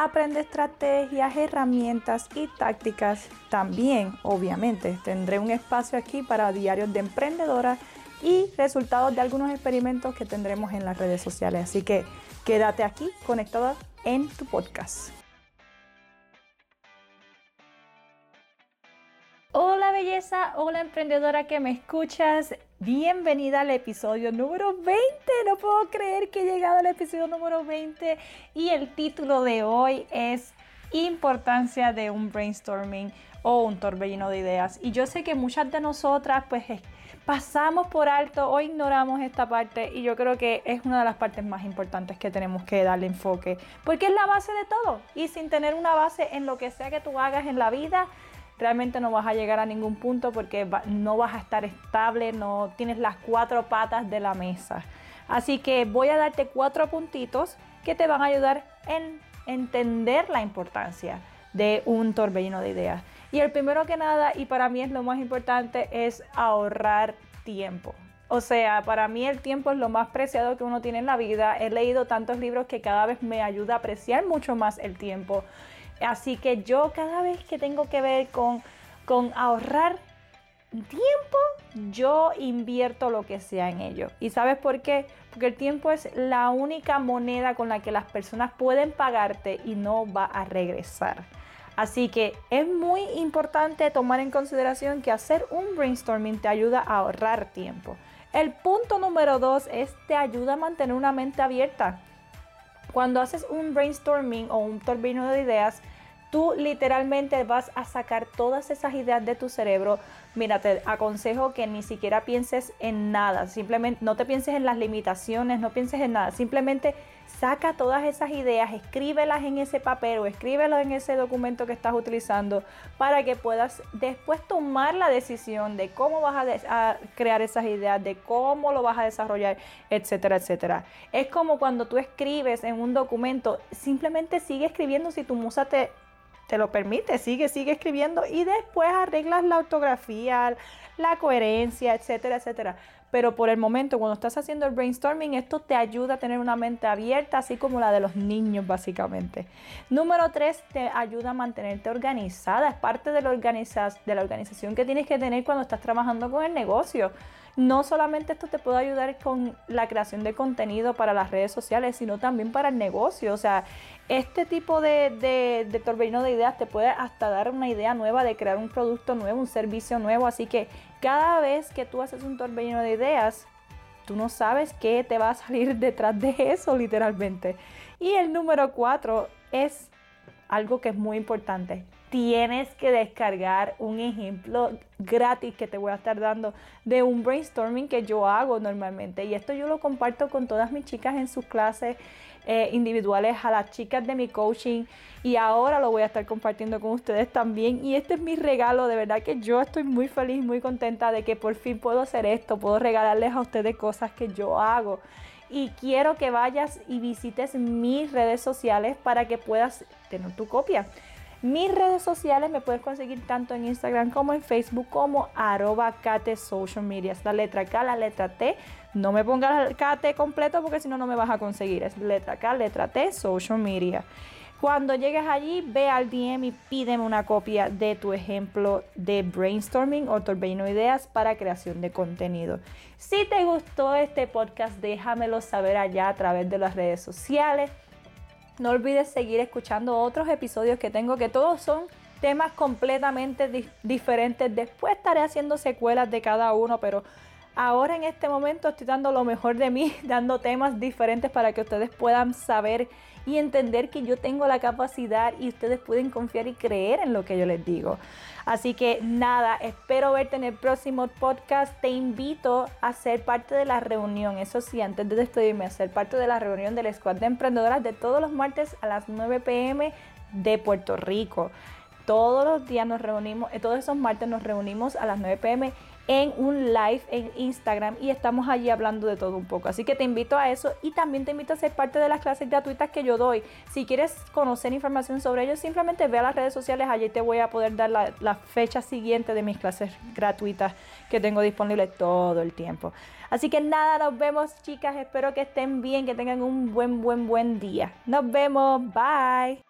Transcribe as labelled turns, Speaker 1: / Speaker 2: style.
Speaker 1: Aprende estrategias, herramientas y tácticas. También, obviamente, tendré un espacio aquí para diarios de emprendedora y resultados de algunos experimentos que tendremos en las redes sociales. Así que quédate aquí conectada en tu podcast. Hola belleza, hola emprendedora que me escuchas. Bienvenida al episodio número 20. No puedo creer que he llegado al episodio número 20 y el título de hoy es Importancia de un brainstorming o un torbellino de ideas. Y yo sé que muchas de nosotras pues pasamos por alto o ignoramos esta parte y yo creo que es una de las partes más importantes que tenemos que darle enfoque porque es la base de todo y sin tener una base en lo que sea que tú hagas en la vida realmente no vas a llegar a ningún punto porque no vas a estar estable, no tienes las cuatro patas de la mesa. Así que voy a darte cuatro puntitos que te van a ayudar en entender la importancia de un torbellino de ideas. Y el primero que nada, y para mí es lo más importante, es ahorrar tiempo. O sea, para mí el tiempo es lo más preciado que uno tiene en la vida. He leído tantos libros que cada vez me ayuda a apreciar mucho más el tiempo. Así que yo cada vez que tengo que ver con, con ahorrar tiempo, yo invierto lo que sea en ello. ¿Y sabes por qué? Porque el tiempo es la única moneda con la que las personas pueden pagarte y no va a regresar. Así que es muy importante tomar en consideración que hacer un brainstorming te ayuda a ahorrar tiempo. El punto número dos es te ayuda a mantener una mente abierta. Cuando haces un brainstorming o un torbellino de ideas, tú literalmente vas a sacar todas esas ideas de tu cerebro. Mira, te aconsejo que ni siquiera pienses en nada, simplemente no te pienses en las limitaciones, no pienses en nada, simplemente saca todas esas ideas, escríbelas en ese papel o escríbelas en ese documento que estás utilizando para que puedas después tomar la decisión de cómo vas a, a crear esas ideas, de cómo lo vas a desarrollar, etcétera, etcétera. Es como cuando tú escribes en un documento, simplemente sigue escribiendo si tu musa te te lo permite, sigue, sigue escribiendo y después arreglas la ortografía, la coherencia, etcétera, etcétera. Pero por el momento, cuando estás haciendo el brainstorming, esto te ayuda a tener una mente abierta, así como la de los niños, básicamente. Número tres, te ayuda a mantenerte organizada. Es parte de la, de la organización que tienes que tener cuando estás trabajando con el negocio no solamente esto te puede ayudar con la creación de contenido para las redes sociales, sino también para el negocio. O sea, este tipo de, de, de torbellino de ideas te puede hasta dar una idea nueva de crear un producto nuevo, un servicio nuevo. Así que cada vez que tú haces un torbellino de ideas, tú no sabes qué te va a salir detrás de eso, literalmente. Y el número cuatro es algo que es muy importante tienes que descargar un ejemplo gratis que te voy a estar dando de un brainstorming que yo hago normalmente. Y esto yo lo comparto con todas mis chicas en sus clases eh, individuales, a las chicas de mi coaching. Y ahora lo voy a estar compartiendo con ustedes también. Y este es mi regalo. De verdad que yo estoy muy feliz, muy contenta de que por fin puedo hacer esto. Puedo regalarles a ustedes cosas que yo hago y quiero que vayas y visites mis redes sociales para que puedas tener tu copia. Mis redes sociales me puedes conseguir tanto en Instagram como en Facebook como arroba Kate Social Media. Es la letra K, la letra T. No me pongas KT completo porque si no, no me vas a conseguir. Es letra K, letra T, Social Media. Cuando llegues allí, ve al DM y pídeme una copia de tu ejemplo de brainstorming o torbellino ideas para creación de contenido. Si te gustó este podcast, déjamelo saber allá a través de las redes sociales. No olvides seguir escuchando otros episodios que tengo que todos son temas completamente diferentes. Después estaré haciendo secuelas de cada uno, pero ahora en este momento estoy dando lo mejor de mí, dando temas diferentes para que ustedes puedan saber y entender que yo tengo la capacidad y ustedes pueden confiar y creer en lo que yo les digo. Así que nada, espero verte en el próximo podcast. Te invito a ser parte de la reunión. Eso sí, antes de despedirme, a ser parte de la reunión del Squad de Emprendedoras de todos los martes a las 9 pm de Puerto Rico. Todos los días nos reunimos, eh, todos esos martes nos reunimos a las 9 pm en un live en Instagram y estamos allí hablando de todo un poco. Así que te invito a eso y también te invito a ser parte de las clases gratuitas que yo doy. Si quieres conocer información sobre ellos, simplemente ve a las redes sociales, allí te voy a poder dar la, la fecha siguiente de mis clases gratuitas que tengo disponibles todo el tiempo. Así que nada, nos vemos chicas, espero que estén bien, que tengan un buen, buen, buen día. Nos vemos, bye.